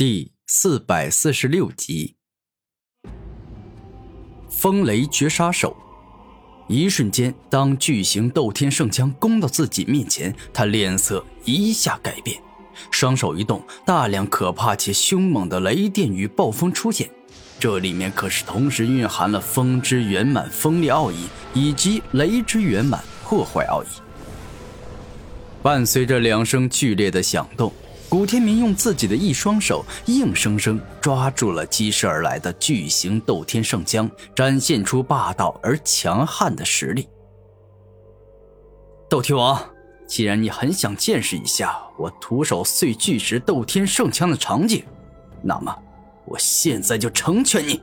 第四百四十六集，风雷绝杀手。一瞬间，当巨型斗天圣枪攻到自己面前，他脸色一下改变，双手一动，大量可怕且凶猛的雷电与暴风出现。这里面可是同时蕴含了风之圆满锋利奥义以及雷之圆满破坏奥义。伴随着两声剧烈的响动。古天明用自己的一双手硬生生抓住了激射而来的巨型斗天圣枪，展现出霸道而强悍的实力。斗天王，既然你很想见识一下我徒手碎巨石斗天圣枪的场景，那么我现在就成全你。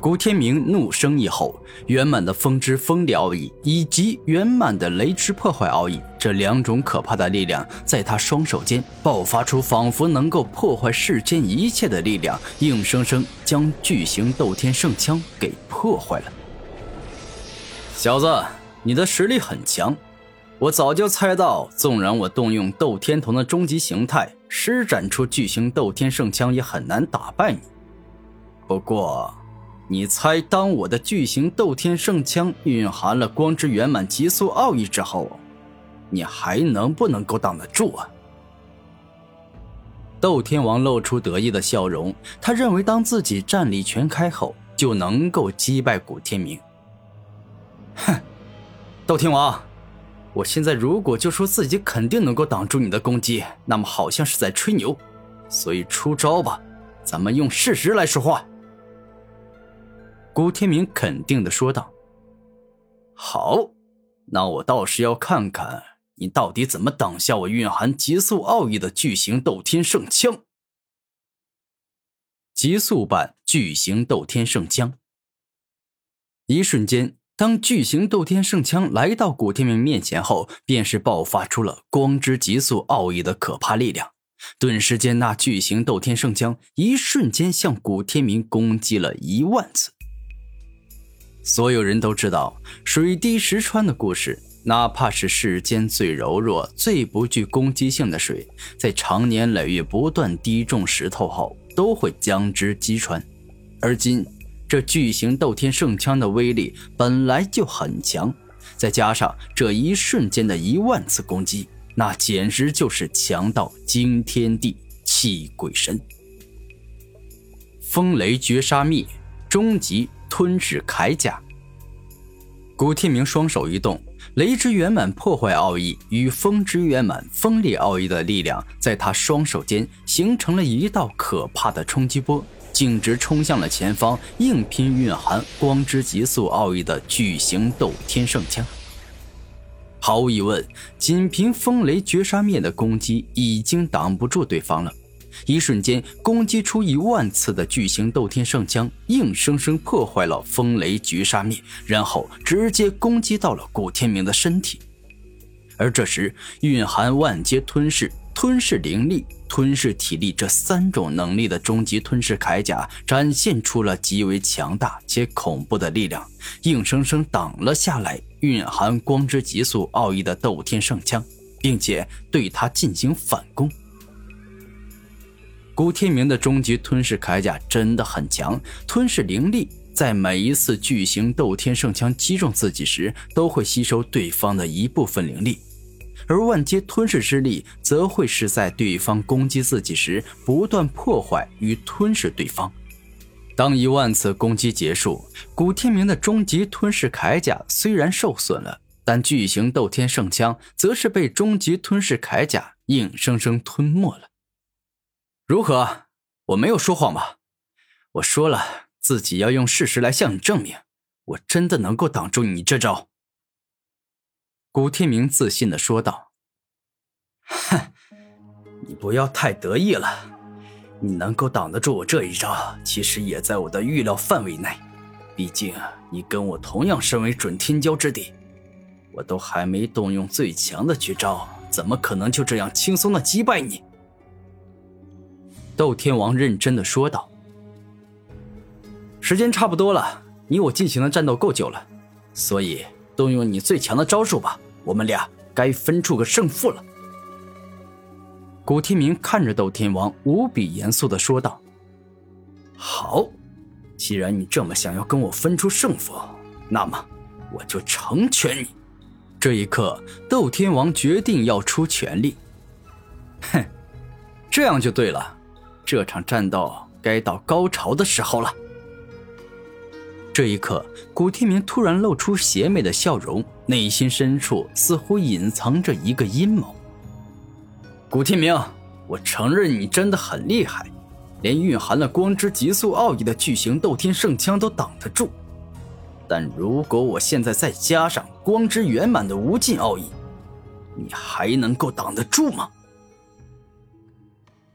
古天明怒声一吼，圆满的风之锋利奥义以及圆满的雷之破坏奥义，这两种可怕的力量在他双手间爆发出，仿佛能够破坏世间一切的力量，硬生生将巨型斗天圣枪给破坏了。小子，你的实力很强，我早就猜到，纵然我动用斗天童的终极形态施展出巨型斗天圣枪，也很难打败你。不过。你猜，当我的巨型斗天圣枪蕴含了光之圆满极速奥义之后，你还能不能够挡得住啊？窦天王露出得意的笑容，他认为当自己战力全开后，就能够击败古天明。哼，窦天王，我现在如果就说自己肯定能够挡住你的攻击，那么好像是在吹牛，所以出招吧，咱们用事实来说话。古天明肯定的说道：“好，那我倒是要看看你到底怎么挡下我蕴含极速奥义的巨型斗天圣枪。”极速版巨型斗天圣枪。一瞬间，当巨型斗天圣枪来到古天明面前后，便是爆发出了光之极速奥义的可怕力量。顿时间，那巨型斗天圣枪一瞬间向古天明攻击了一万次。所有人都知道水滴石穿的故事，哪怕是世间最柔弱、最不具攻击性的水，在长年累月不断滴中石头后，都会将之击穿。而今这巨型斗天圣枪的威力本来就很强，再加上这一瞬间的一万次攻击，那简直就是强到惊天地、泣鬼神。风雷绝杀灭，终极。吞噬铠甲。古天明双手一动，雷之圆满破坏奥义与风之圆满锋利奥义的力量，在他双手间形成了一道可怕的冲击波，径直冲向了前方，硬拼蕴含光之极速奥义的巨型斗天圣枪。毫无疑问，仅凭风雷绝杀灭的攻击，已经挡不住对方了。一瞬间，攻击出一万次的巨型斗天圣枪，硬生生破坏了风雷绝杀灭，然后直接攻击到了古天明的身体。而这时，蕴含万阶吞噬、吞噬灵力、吞噬体力这三种能力的终极吞噬铠甲，展现出了极为强大且恐怖的力量，硬生生挡了下来蕴含光之极速奥义的斗天圣枪，并且对他进行反攻。古天明的终极吞噬铠甲真的很强，吞噬灵力，在每一次巨型斗天圣枪击中自己时，都会吸收对方的一部分灵力，而万阶吞噬之力则会是在对方攻击自己时，不断破坏与吞噬对方。当一万次攻击结束，古天明的终极吞噬铠甲虽然受损了，但巨型斗天圣枪则是被终极吞噬铠甲硬生生吞没了。如何？我没有说谎吧？我说了，自己要用事实来向你证明，我真的能够挡住你这招。古天明自信的说道：“哼，你不要太得意了，你能够挡得住我这一招，其实也在我的预料范围内。毕竟你跟我同样身为准天骄之地，我都还没动用最强的绝招，怎么可能就这样轻松的击败你？”斗天王认真的说道：“时间差不多了，你我进行的战斗够久了，所以动用你最强的招数吧。我们俩该分出个胜负了。”古天明看着斗天王，无比严肃的说道：“好，既然你这么想要跟我分出胜负，那么我就成全你。”这一刻，斗天王决定要出全力。哼，这样就对了，这场战斗该到高潮的时候了。这一刻，古天明突然露出邪魅的笑容，内心深处似乎隐藏着一个阴谋。古天明，我承认你真的很厉害，连蕴含了光之极速奥义的巨型斗天圣枪都挡得住。但如果我现在再加上光之圆满的无尽奥义，你还能够挡得住吗？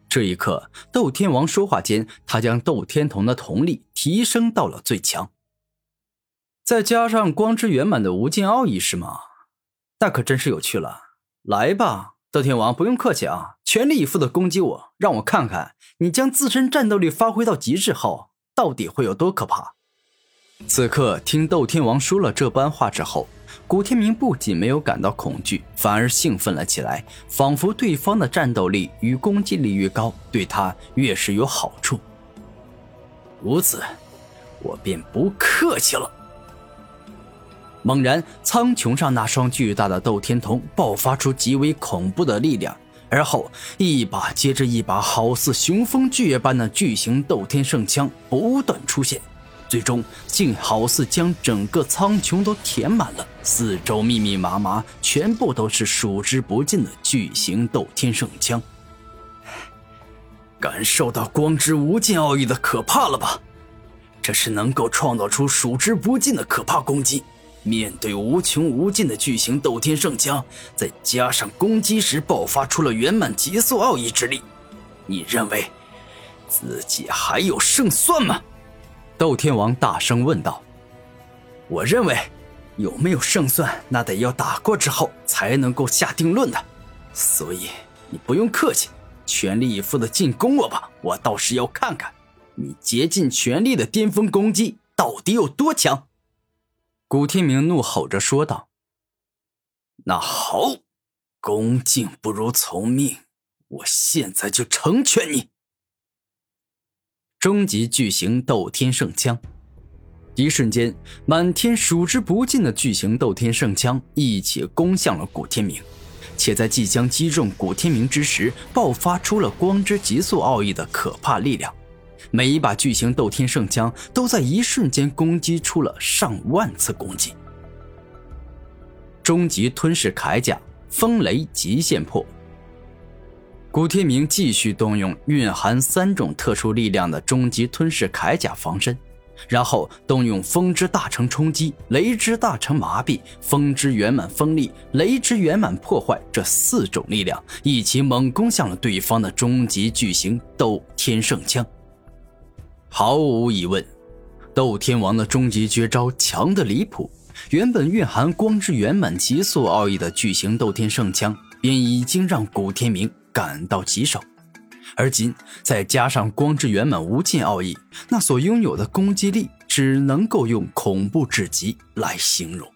这一刻，斗天王说话间，他将斗天童的瞳力提升到了最强。再加上光之圆满的无尽奥义，是吗？那可真是有趣了。来吧。斗天王，不用客气啊，全力以赴的攻击我，让我看看你将自身战斗力发挥到极致后，到底会有多可怕。此刻听斗天王说了这般话之后，古天明不仅没有感到恐惧，反而兴奋了起来，仿佛对方的战斗力与攻击力越高，对他越是有好处。如此，我便不客气了。猛然，苍穹上那双巨大的斗天瞳爆发出极为恐怖的力量，而后一把接着一把，好似雄风巨野般的巨型斗天圣枪不断出现，最终竟好似将整个苍穹都填满了，四周密密麻麻，全部都是数之不尽的巨型斗天圣枪。感受到光之无尽奥义的可怕了吧？这是能够创造出数之不尽的可怕攻击。面对无穷无尽的巨型斗天圣枪，再加上攻击时爆发出了圆满极速奥义之力，你认为自己还有胜算吗？斗天王大声问道。我认为，有没有胜算，那得要打过之后才能够下定论的。所以你不用客气，全力以赴的进攻我吧，我倒是要看看你竭尽全力的巅峰攻击到底有多强。古天明怒吼着说道：“那好，恭敬不如从命，我现在就成全你。”终极巨型斗天圣枪，一瞬间，满天数之不尽的巨型斗天圣枪一起攻向了古天明，且在即将击中古天明之时，爆发出了光之极速奥义的可怕力量。每一把巨型斗天圣枪都在一瞬间攻击出了上万次攻击。终极吞噬铠甲，风雷极限破。古天明继续动用蕴含三种特殊力量的终极吞噬铠甲防身，然后动用风之大成冲击、雷之大成麻痹、风之圆满锋利、雷之圆满破坏这四种力量一起猛攻向了对方的终极巨型斗天圣枪。毫无疑问，斗天王的终极绝招强的离谱。原本蕴含光之圆满极速奥义的巨型斗天圣枪，便已经让古天明感到棘手。而今再加上光之圆满无尽奥义，那所拥有的攻击力，只能够用恐怖至极来形容。